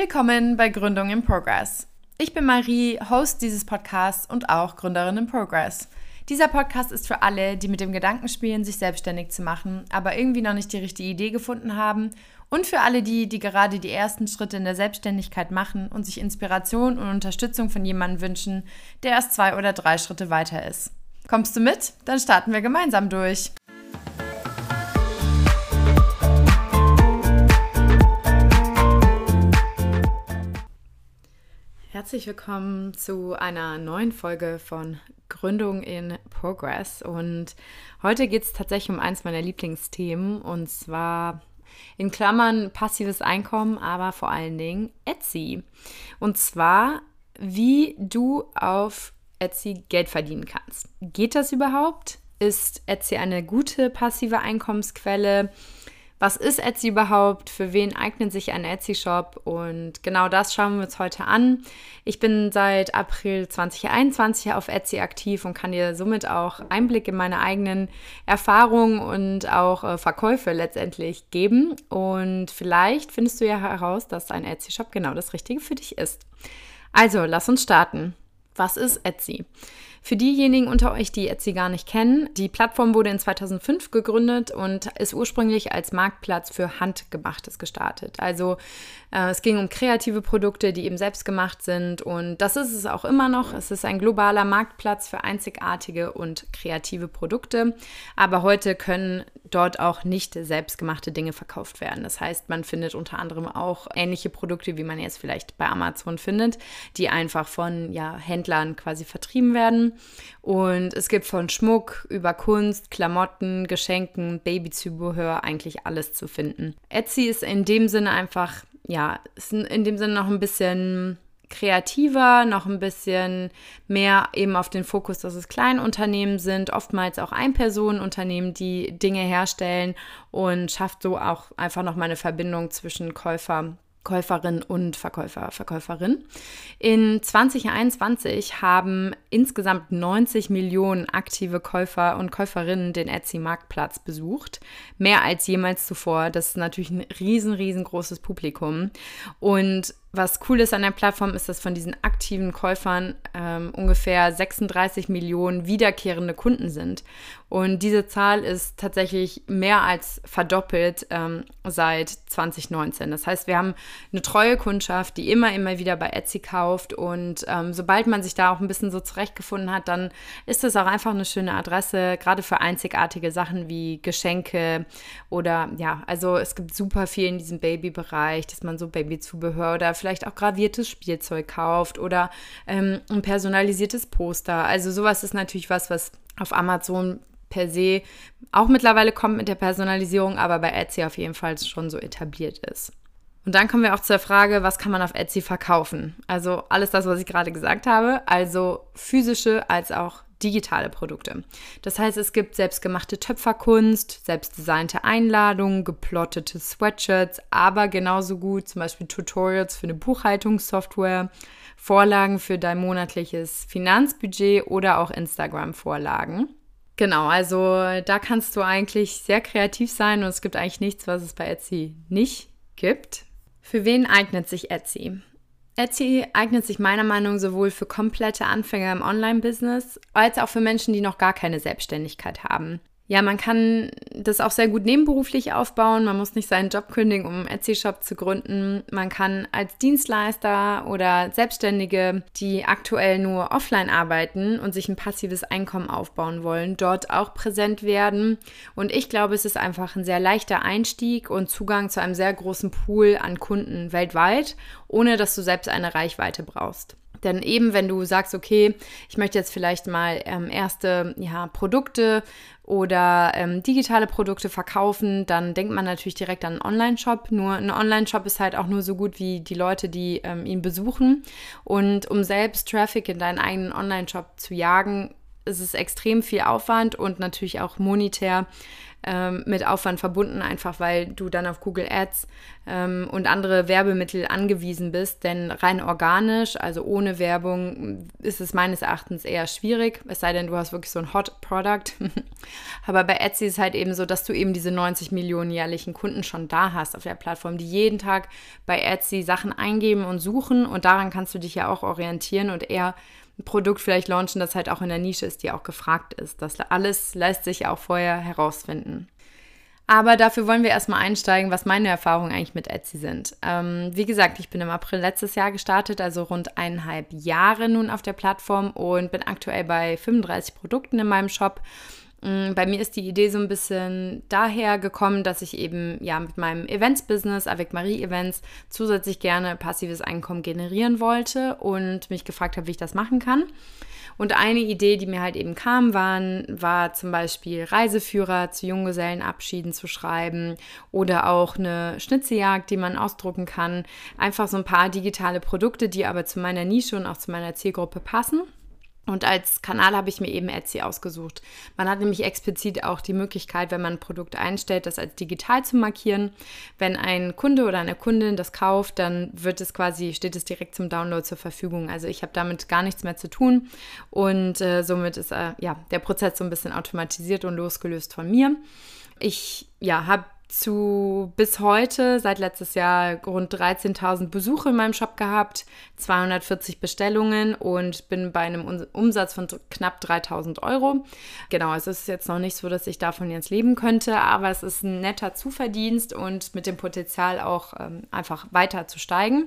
Willkommen bei Gründung in Progress. Ich bin Marie, Host dieses Podcasts und auch Gründerin in Progress. Dieser Podcast ist für alle, die mit dem Gedanken spielen, sich selbstständig zu machen, aber irgendwie noch nicht die richtige Idee gefunden haben und für alle die, die gerade die ersten Schritte in der Selbstständigkeit machen und sich Inspiration und Unterstützung von jemandem wünschen, der erst zwei oder drei Schritte weiter ist. Kommst du mit? Dann starten wir gemeinsam durch. Herzlich willkommen zu einer neuen Folge von Gründung in Progress. Und heute geht es tatsächlich um eins meiner Lieblingsthemen und zwar in Klammern passives Einkommen, aber vor allen Dingen Etsy. Und zwar, wie du auf Etsy Geld verdienen kannst. Geht das überhaupt? Ist Etsy eine gute passive Einkommensquelle? Was ist Etsy überhaupt, für wen eignet sich ein Etsy-Shop und genau das schauen wir uns heute an. Ich bin seit April 2021 auf Etsy aktiv und kann dir somit auch Einblick in meine eigenen Erfahrungen und auch äh, Verkäufe letztendlich geben und vielleicht findest du ja heraus, dass ein Etsy-Shop genau das Richtige für dich ist. Also, lass uns starten. Was ist Etsy? Für diejenigen unter euch, die Etsy gar nicht kennen, die Plattform wurde in 2005 gegründet und ist ursprünglich als Marktplatz für Handgemachtes gestartet. Also es ging um kreative Produkte, die eben selbst gemacht sind und das ist es auch immer noch. Es ist ein globaler Marktplatz für einzigartige und kreative Produkte, aber heute können dort auch nicht selbstgemachte Dinge verkauft werden. Das heißt, man findet unter anderem auch ähnliche Produkte, wie man jetzt vielleicht bei Amazon findet, die einfach von ja, Händlern quasi vertrieben werden. Und es gibt von Schmuck über Kunst, Klamotten, Geschenken, Babyzubehör eigentlich alles zu finden. Etsy ist in dem Sinne einfach, ja, ist in dem Sinne noch ein bisschen kreativer, noch ein bisschen mehr eben auf den Fokus, dass es Kleinunternehmen sind, oftmals auch Einpersonenunternehmen, die Dinge herstellen und schafft so auch einfach noch mal eine Verbindung zwischen Käufer Käuferin und Verkäufer, Verkäuferin. In 2021 haben insgesamt 90 Millionen aktive Käufer und Käuferinnen den Etsy-Marktplatz besucht. Mehr als jemals zuvor. Das ist natürlich ein riesen, riesengroßes Publikum. Und was cool ist an der Plattform, ist, dass von diesen aktiven Käufern ähm, ungefähr 36 Millionen wiederkehrende Kunden sind. Und diese Zahl ist tatsächlich mehr als verdoppelt ähm, seit 2019. Das heißt, wir haben eine treue Kundschaft, die immer, immer wieder bei Etsy kauft. Und ähm, sobald man sich da auch ein bisschen so zurechtgefunden hat, dann ist das auch einfach eine schöne Adresse, gerade für einzigartige Sachen wie Geschenke oder ja, also es gibt super viel in diesem Babybereich, dass man so Babyzubehör oder vielleicht auch graviertes Spielzeug kauft oder ähm, ein personalisiertes Poster. Also sowas ist natürlich was, was auf Amazon per se auch mittlerweile kommt mit der Personalisierung, aber bei Etsy auf jeden Fall schon so etabliert ist. Und dann kommen wir auch zur Frage, was kann man auf Etsy verkaufen? Also alles das, was ich gerade gesagt habe, also physische als auch digitale Produkte. Das heißt, es gibt selbstgemachte Töpferkunst, selbstdesignte Einladungen, geplottete Sweatshirts, aber genauso gut zum Beispiel Tutorials für eine Buchhaltungssoftware, Vorlagen für dein monatliches Finanzbudget oder auch Instagram-Vorlagen. Genau, also da kannst du eigentlich sehr kreativ sein und es gibt eigentlich nichts, was es bei Etsy nicht gibt. Für wen eignet sich Etsy? Etsy eignet sich meiner Meinung nach sowohl für komplette Anfänger im Online-Business als auch für Menschen, die noch gar keine Selbstständigkeit haben. Ja, man kann das auch sehr gut nebenberuflich aufbauen. Man muss nicht seinen Job kündigen, um einen Etsy-Shop zu gründen. Man kann als Dienstleister oder Selbstständige, die aktuell nur offline arbeiten und sich ein passives Einkommen aufbauen wollen, dort auch präsent werden. Und ich glaube, es ist einfach ein sehr leichter Einstieg und Zugang zu einem sehr großen Pool an Kunden weltweit, ohne dass du selbst eine Reichweite brauchst. Denn eben, wenn du sagst, okay, ich möchte jetzt vielleicht mal ähm, erste ja, Produkte oder ähm, digitale Produkte verkaufen, dann denkt man natürlich direkt an einen Online-Shop. Nur ein Online-Shop ist halt auch nur so gut wie die Leute, die ähm, ihn besuchen. Und um selbst Traffic in deinen eigenen Online-Shop zu jagen, ist es extrem viel Aufwand und natürlich auch monetär ähm, mit Aufwand verbunden, einfach weil du dann auf Google Ads ähm, und andere Werbemittel angewiesen bist. Denn rein organisch, also ohne Werbung, ist es meines Erachtens eher schwierig, es sei denn, du hast wirklich so ein Hot Product. Aber bei Etsy ist es halt eben so, dass du eben diese 90 Millionen jährlichen Kunden schon da hast auf der Plattform, die jeden Tag bei Etsy Sachen eingeben und suchen und daran kannst du dich ja auch orientieren und eher ein Produkt vielleicht launchen, das halt auch in der Nische ist, die auch gefragt ist. Das alles lässt sich auch vorher herausfinden. Aber dafür wollen wir erstmal einsteigen, was meine Erfahrungen eigentlich mit Etsy sind. Ähm, wie gesagt, ich bin im April letztes Jahr gestartet, also rund eineinhalb Jahre nun auf der Plattform und bin aktuell bei 35 Produkten in meinem Shop bei mir ist die Idee so ein bisschen daher gekommen, dass ich eben ja mit meinem Events-Business, Avec Marie Events, zusätzlich gerne passives Einkommen generieren wollte und mich gefragt habe, wie ich das machen kann. Und eine Idee, die mir halt eben kam, waren, war zum Beispiel Reiseführer zu Junggesellenabschieden zu schreiben oder auch eine Schnitzeljagd, die man ausdrucken kann. Einfach so ein paar digitale Produkte, die aber zu meiner Nische und auch zu meiner Zielgruppe passen. Und als Kanal habe ich mir eben Etsy ausgesucht. Man hat nämlich explizit auch die Möglichkeit, wenn man ein Produkt einstellt, das als digital zu markieren. Wenn ein Kunde oder eine Kundin das kauft, dann wird es quasi, steht es direkt zum Download zur Verfügung. Also ich habe damit gar nichts mehr zu tun und äh, somit ist äh, ja der Prozess so ein bisschen automatisiert und losgelöst von mir. Ich ja, habe zu bis heute, seit letztes Jahr, rund 13.000 Besuche in meinem Shop gehabt, 240 Bestellungen und bin bei einem Umsatz von knapp 3.000 Euro. Genau, es ist jetzt noch nicht so, dass ich davon jetzt leben könnte, aber es ist ein netter Zuverdienst und mit dem Potenzial auch ähm, einfach weiter zu steigen.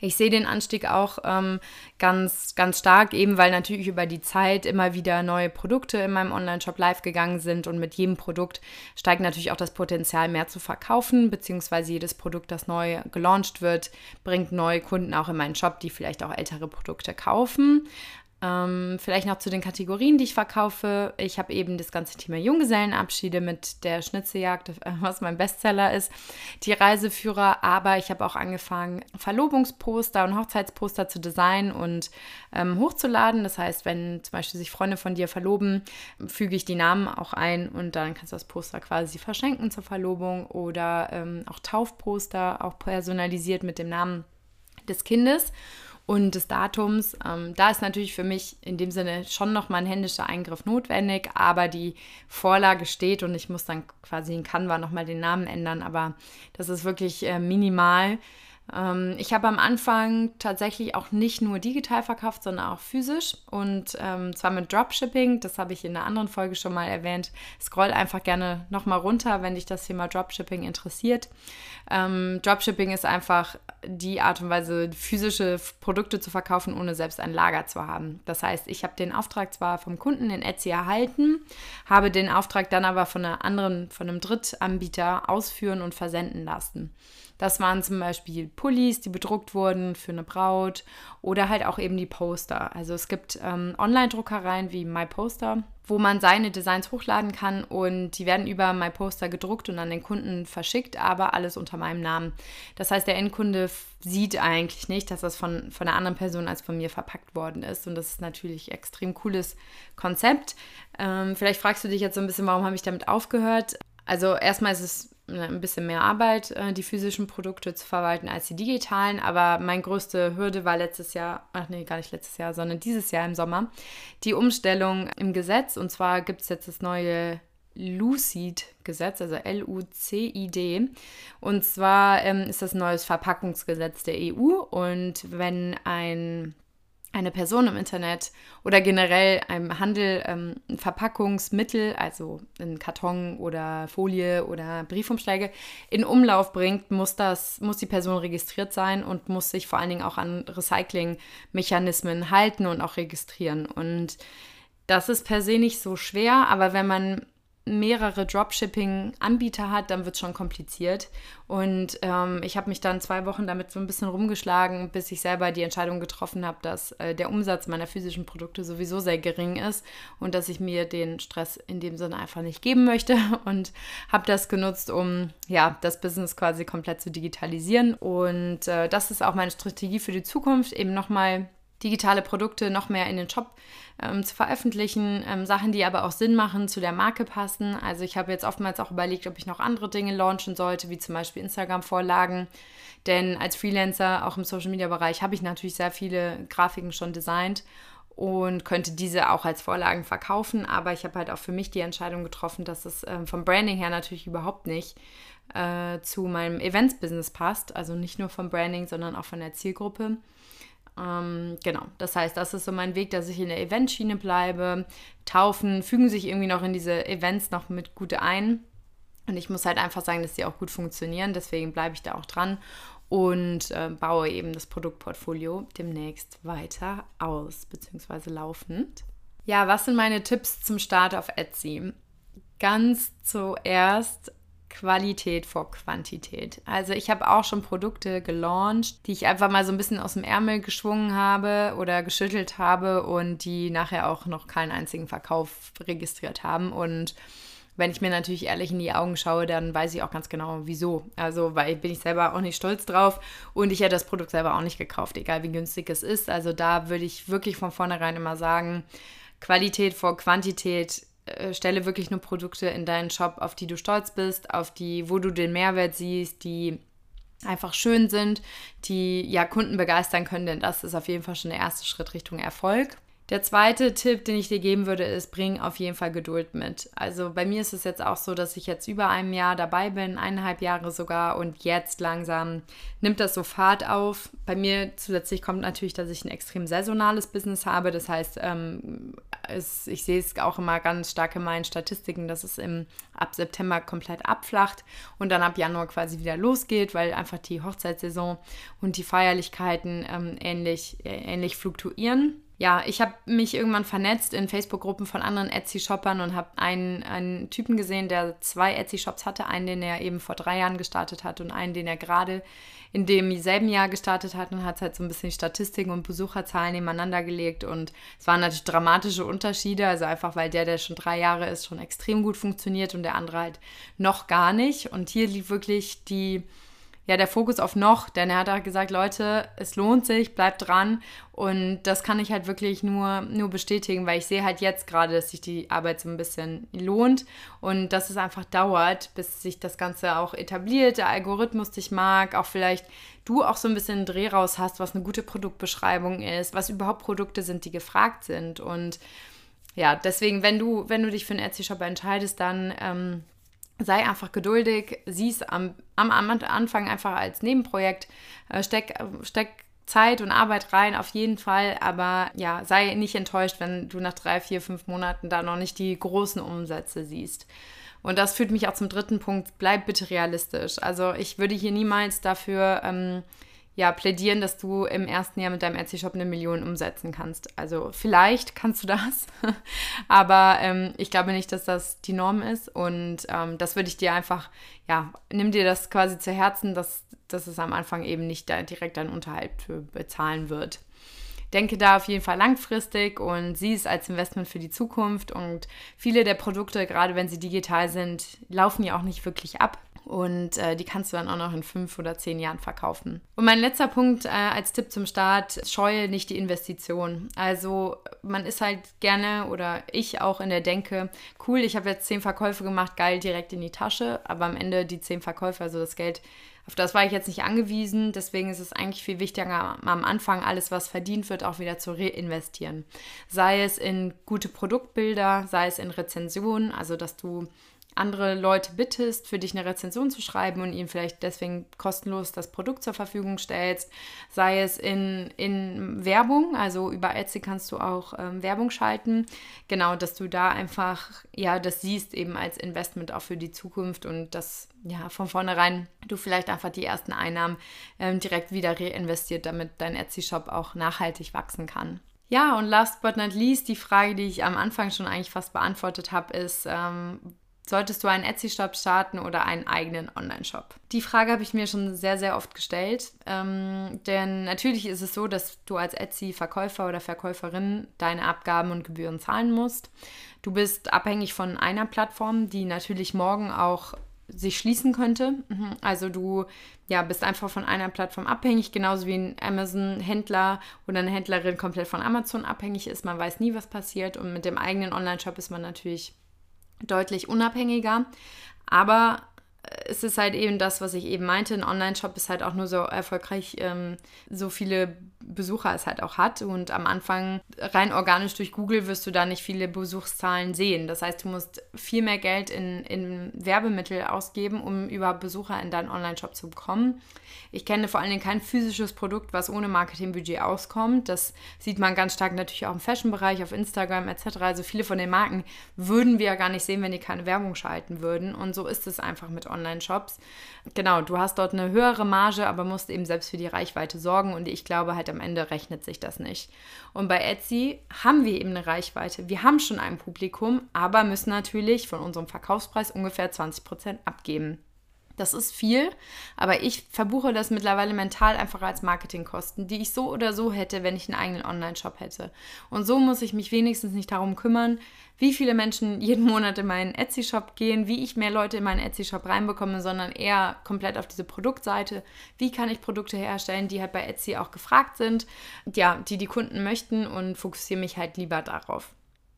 Ich sehe den Anstieg auch ähm, ganz, ganz stark, eben weil natürlich über die Zeit immer wieder neue Produkte in meinem Online-Shop live gegangen sind und mit jedem Produkt steigt natürlich auch das Potenzial, mehr zu verkaufen, beziehungsweise jedes Produkt, das neu gelauncht wird, bringt neue Kunden auch in meinen Shop, die vielleicht auch ältere Produkte kaufen. Ähm, vielleicht noch zu den Kategorien, die ich verkaufe. Ich habe eben das ganze Thema Junggesellenabschiede mit der Schnitzeljagd, was mein Bestseller ist, die Reiseführer, aber ich habe auch angefangen, Verlobungsposter und Hochzeitsposter zu designen und ähm, hochzuladen. Das heißt, wenn zum Beispiel sich Freunde von dir verloben, füge ich die Namen auch ein und dann kannst du das Poster quasi verschenken zur Verlobung oder ähm, auch Taufposter, auch personalisiert mit dem Namen des Kindes und des Datums. Ähm, da ist natürlich für mich in dem Sinne schon nochmal ein händischer Eingriff notwendig, aber die Vorlage steht und ich muss dann quasi in Canva nochmal den Namen ändern, aber das ist wirklich äh, minimal. Ähm, ich habe am Anfang tatsächlich auch nicht nur digital verkauft, sondern auch physisch und ähm, zwar mit Dropshipping. Das habe ich in einer anderen Folge schon mal erwähnt. Scroll einfach gerne nochmal runter, wenn dich das Thema Dropshipping interessiert. Ähm, Dropshipping ist einfach die Art und Weise, physische Produkte zu verkaufen, ohne selbst ein Lager zu haben. Das heißt, ich habe den Auftrag zwar vom Kunden in Etsy erhalten, habe den Auftrag dann aber von einer anderen, von einem Drittanbieter ausführen und versenden lassen. Das waren zum Beispiel Pullis, die bedruckt wurden für eine Braut oder halt auch eben die Poster. Also es gibt ähm, Online-Druckereien wie MyPoster, wo man seine Designs hochladen kann und die werden über MyPoster gedruckt und an den Kunden verschickt, aber alles unter meinem Namen. Das heißt, der Endkunde sieht eigentlich nicht, dass das von, von einer anderen Person als von mir verpackt worden ist und das ist natürlich ein extrem cooles Konzept. Ähm, vielleicht fragst du dich jetzt so ein bisschen, warum habe ich damit aufgehört? Also erstmal ist es ein bisschen mehr Arbeit, äh, die physischen Produkte zu verwalten als die digitalen. Aber meine größte Hürde war letztes Jahr, ach nee, gar nicht letztes Jahr, sondern dieses Jahr im Sommer, die Umstellung im Gesetz. Und zwar gibt es jetzt das neue Lucid-Gesetz, also L-U-C-I-D. Und zwar ähm, ist das neues Verpackungsgesetz der EU. Und wenn ein eine Person im Internet oder generell einem Handel ähm, Verpackungsmittel, also in Karton oder Folie oder Briefumschläge, in Umlauf bringt, muss das, muss die Person registriert sein und muss sich vor allen Dingen auch an Recyclingmechanismen halten und auch registrieren. Und das ist per se nicht so schwer, aber wenn man mehrere Dropshipping-Anbieter hat, dann wird es schon kompliziert. Und ähm, ich habe mich dann zwei Wochen damit so ein bisschen rumgeschlagen, bis ich selber die Entscheidung getroffen habe, dass äh, der Umsatz meiner physischen Produkte sowieso sehr gering ist und dass ich mir den Stress in dem Sinne einfach nicht geben möchte und habe das genutzt, um ja das Business quasi komplett zu digitalisieren. Und äh, das ist auch meine Strategie für die Zukunft, eben nochmal digitale Produkte noch mehr in den Shop ähm, zu veröffentlichen, ähm, Sachen, die aber auch Sinn machen, zu der Marke passen. Also ich habe jetzt oftmals auch überlegt, ob ich noch andere Dinge launchen sollte, wie zum Beispiel Instagram-Vorlagen. Denn als Freelancer, auch im Social-Media-Bereich, habe ich natürlich sehr viele Grafiken schon designt und könnte diese auch als Vorlagen verkaufen. Aber ich habe halt auch für mich die Entscheidung getroffen, dass es ähm, vom Branding her natürlich überhaupt nicht äh, zu meinem Events-Business passt. Also nicht nur vom Branding, sondern auch von der Zielgruppe. Ähm, genau, das heißt, das ist so mein Weg, dass ich in der Eventschiene bleibe. Taufen fügen sich irgendwie noch in diese Events noch mit gut ein. Und ich muss halt einfach sagen, dass sie auch gut funktionieren. Deswegen bleibe ich da auch dran und äh, baue eben das Produktportfolio demnächst weiter aus, beziehungsweise laufend. Ja, was sind meine Tipps zum Start auf Etsy? Ganz zuerst Qualität vor Quantität. Also ich habe auch schon Produkte gelauncht, die ich einfach mal so ein bisschen aus dem Ärmel geschwungen habe oder geschüttelt habe und die nachher auch noch keinen einzigen Verkauf registriert haben. Und wenn ich mir natürlich ehrlich in die Augen schaue, dann weiß ich auch ganz genau, wieso. Also, weil bin ich selber auch nicht stolz drauf und ich hätte das Produkt selber auch nicht gekauft, egal wie günstig es ist. Also, da würde ich wirklich von vornherein immer sagen, Qualität vor Quantität äh, stelle wirklich nur Produkte in deinen Shop, auf die du stolz bist, auf die, wo du den Mehrwert siehst, die einfach schön sind, die ja Kunden begeistern können, denn das ist auf jeden Fall schon der erste Schritt Richtung Erfolg. Der zweite Tipp, den ich dir geben würde, ist, bring auf jeden Fall Geduld mit. Also bei mir ist es jetzt auch so, dass ich jetzt über einem Jahr dabei bin, eineinhalb Jahre sogar, und jetzt langsam nimmt das so Fahrt auf. Bei mir zusätzlich kommt natürlich, dass ich ein extrem saisonales Business habe. Das heißt, ähm, es, ich sehe es auch immer ganz stark in meinen Statistiken, dass es im, ab September komplett abflacht und dann ab Januar quasi wieder losgeht, weil einfach die Hochzeitssaison und die Feierlichkeiten ähm, ähnlich, äh, ähnlich fluktuieren ja, ich habe mich irgendwann vernetzt in Facebook-Gruppen von anderen Etsy-Shoppern und habe einen, einen Typen gesehen, der zwei Etsy-Shops hatte. Einen, den er eben vor drei Jahren gestartet hat und einen, den er gerade in dem selben Jahr gestartet hat und hat halt so ein bisschen Statistiken und Besucherzahlen nebeneinander gelegt. Und es waren natürlich dramatische Unterschiede. Also einfach, weil der, der schon drei Jahre ist, schon extrem gut funktioniert und der andere halt noch gar nicht. Und hier lief wirklich die ja, der Fokus auf noch, denn er hat halt gesagt, Leute, es lohnt sich, bleibt dran. Und das kann ich halt wirklich nur, nur bestätigen, weil ich sehe halt jetzt gerade, dass sich die Arbeit so ein bisschen lohnt und dass es einfach dauert, bis sich das Ganze auch etabliert, der Algorithmus dich mag, auch vielleicht du auch so ein bisschen einen Dreh raus hast, was eine gute Produktbeschreibung ist, was überhaupt Produkte sind, die gefragt sind. Und ja, deswegen, wenn du, wenn du dich für einen Etsy-Shop entscheidest, dann ähm, sei einfach geduldig, sieh es am, am, Anfang einfach als Nebenprojekt, äh, steck, steck Zeit und Arbeit rein, auf jeden Fall, aber ja, sei nicht enttäuscht, wenn du nach drei, vier, fünf Monaten da noch nicht die großen Umsätze siehst. Und das führt mich auch zum dritten Punkt, bleib bitte realistisch. Also ich würde hier niemals dafür ähm, ja, plädieren, dass du im ersten Jahr mit deinem Etsy-Shop eine Million umsetzen kannst. Also vielleicht kannst du das, aber ähm, ich glaube nicht, dass das die Norm ist. Und ähm, das würde ich dir einfach, ja, nimm dir das quasi zu Herzen, dass, dass es am Anfang eben nicht direkt deinen Unterhalt bezahlen wird. Denke da auf jeden Fall langfristig und sieh es als Investment für die Zukunft. Und viele der Produkte, gerade wenn sie digital sind, laufen ja auch nicht wirklich ab. Und äh, die kannst du dann auch noch in fünf oder zehn Jahren verkaufen. Und mein letzter Punkt äh, als Tipp zum Start, scheue nicht die Investition. Also man ist halt gerne oder ich auch in der Denke, cool, ich habe jetzt zehn Verkäufe gemacht, geil, direkt in die Tasche. Aber am Ende die zehn Verkäufe, also das Geld, auf das war ich jetzt nicht angewiesen. Deswegen ist es eigentlich viel wichtiger, am Anfang alles, was verdient wird, auch wieder zu reinvestieren. Sei es in gute Produktbilder, sei es in Rezensionen, also dass du andere Leute bittest, für dich eine Rezension zu schreiben und ihnen vielleicht deswegen kostenlos das Produkt zur Verfügung stellst, sei es in, in Werbung, also über Etsy kannst du auch ähm, Werbung schalten, genau, dass du da einfach, ja, das siehst eben als Investment auch für die Zukunft und dass, ja, von vornherein du vielleicht einfach die ersten Einnahmen ähm, direkt wieder reinvestiert, damit dein Etsy-Shop auch nachhaltig wachsen kann. Ja, und last but not least, die Frage, die ich am Anfang schon eigentlich fast beantwortet habe, ist, ähm, Solltest du einen Etsy-Shop starten oder einen eigenen Online-Shop? Die Frage habe ich mir schon sehr, sehr oft gestellt. Ähm, denn natürlich ist es so, dass du als Etsy-Verkäufer oder Verkäuferin deine Abgaben und Gebühren zahlen musst. Du bist abhängig von einer Plattform, die natürlich morgen auch sich schließen könnte. Mhm. Also du ja, bist einfach von einer Plattform abhängig, genauso wie ein Amazon-Händler oder eine Händlerin komplett von Amazon abhängig ist. Man weiß nie, was passiert. Und mit dem eigenen Online-Shop ist man natürlich deutlich unabhängiger. Aber es ist halt eben das, was ich eben meinte. Ein Online-Shop ist halt auch nur so erfolgreich, ähm, so viele Besucher es halt auch hat. Und am Anfang rein organisch durch Google wirst du da nicht viele Besuchszahlen sehen. Das heißt, du musst viel mehr Geld in, in Werbemittel ausgeben, um überhaupt Besucher in deinen Online-Shop zu bekommen. Ich kenne vor allen Dingen kein physisches Produkt, was ohne Marketingbudget auskommt. Das sieht man ganz stark natürlich auch im Fashion-Bereich, auf Instagram etc. Also viele von den Marken würden wir ja gar nicht sehen, wenn die keine Werbung schalten würden. Und so ist es einfach mit Online-Shops. Genau, du hast dort eine höhere Marge, aber musst eben selbst für die Reichweite sorgen. Und ich glaube halt am Ende rechnet sich das nicht. Und bei Etsy haben wir eben eine Reichweite. Wir haben schon ein Publikum, aber müssen natürlich von unserem Verkaufspreis ungefähr 20% abgeben. Das ist viel, aber ich verbuche das mittlerweile mental einfach als Marketingkosten, die ich so oder so hätte, wenn ich einen eigenen Online-Shop hätte. Und so muss ich mich wenigstens nicht darum kümmern, wie viele Menschen jeden Monat in meinen Etsy-Shop gehen, wie ich mehr Leute in meinen Etsy-Shop reinbekomme, sondern eher komplett auf diese Produktseite. Wie kann ich Produkte herstellen, die halt bei Etsy auch gefragt sind, ja, die die Kunden möchten und fokussiere mich halt lieber darauf.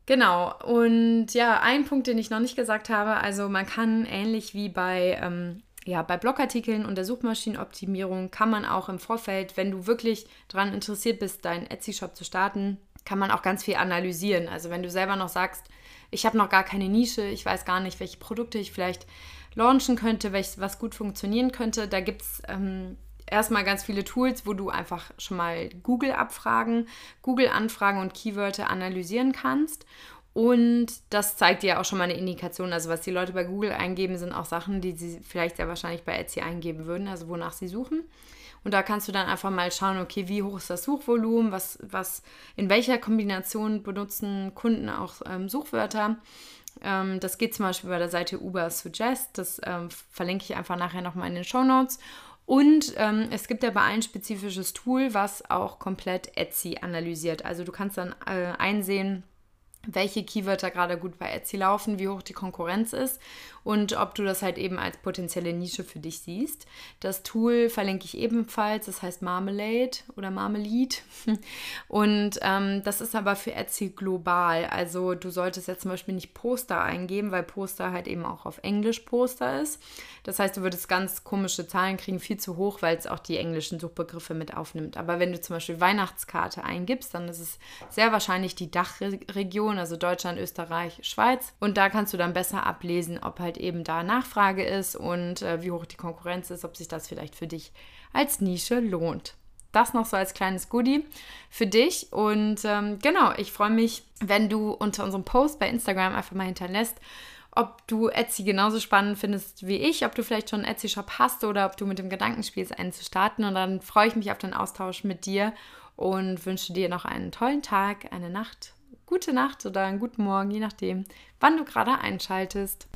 Genau, und ja, ein Punkt, den ich noch nicht gesagt habe, also man kann ähnlich wie bei ähm, ja, bei Blogartikeln und der Suchmaschinenoptimierung kann man auch im Vorfeld, wenn du wirklich daran interessiert bist, deinen Etsy-Shop zu starten, kann man auch ganz viel analysieren. Also wenn du selber noch sagst, ich habe noch gar keine Nische, ich weiß gar nicht, welche Produkte ich vielleicht launchen könnte, welches, was gut funktionieren könnte, da gibt es ähm, erstmal ganz viele Tools, wo du einfach schon mal Google abfragen, Google Anfragen und Keywörter analysieren kannst und das zeigt dir auch schon mal eine Indikation. Also, was die Leute bei Google eingeben, sind auch Sachen, die sie vielleicht sehr wahrscheinlich bei Etsy eingeben würden, also wonach sie suchen. Und da kannst du dann einfach mal schauen, okay, wie hoch ist das Suchvolumen, was, was, in welcher Kombination benutzen Kunden auch ähm, Suchwörter. Ähm, das geht zum Beispiel bei der Seite Uber Suggest. Das ähm, verlinke ich einfach nachher nochmal in den Show Notes. Und ähm, es gibt aber ein spezifisches Tool, was auch komplett Etsy analysiert. Also du kannst dann äh, einsehen, welche Keywörter gerade gut bei Etsy laufen, wie hoch die Konkurrenz ist und ob du das halt eben als potenzielle Nische für dich siehst. Das Tool verlinke ich ebenfalls, das heißt Marmalade oder Marmalade. Und ähm, das ist aber für Etsy global. Also du solltest jetzt zum Beispiel nicht Poster eingeben, weil Poster halt eben auch auf Englisch Poster ist. Das heißt, du würdest ganz komische Zahlen kriegen, viel zu hoch, weil es auch die englischen Suchbegriffe mit aufnimmt. Aber wenn du zum Beispiel Weihnachtskarte eingibst, dann ist es sehr wahrscheinlich die Dachregion, also Deutschland, Österreich, Schweiz. Und da kannst du dann besser ablesen, ob halt eben da Nachfrage ist und äh, wie hoch die Konkurrenz ist, ob sich das vielleicht für dich als Nische lohnt. Das noch so als kleines Goodie für dich. Und ähm, genau, ich freue mich, wenn du unter unserem Post bei Instagram einfach mal hinterlässt, ob du Etsy genauso spannend findest wie ich, ob du vielleicht schon einen Etsy-Shop hast oder ob du mit dem Gedanken spielst, einen zu starten. Und dann freue ich mich auf den Austausch mit dir und wünsche dir noch einen tollen Tag, eine Nacht, gute Nacht oder einen guten Morgen, je nachdem, wann du gerade einschaltest.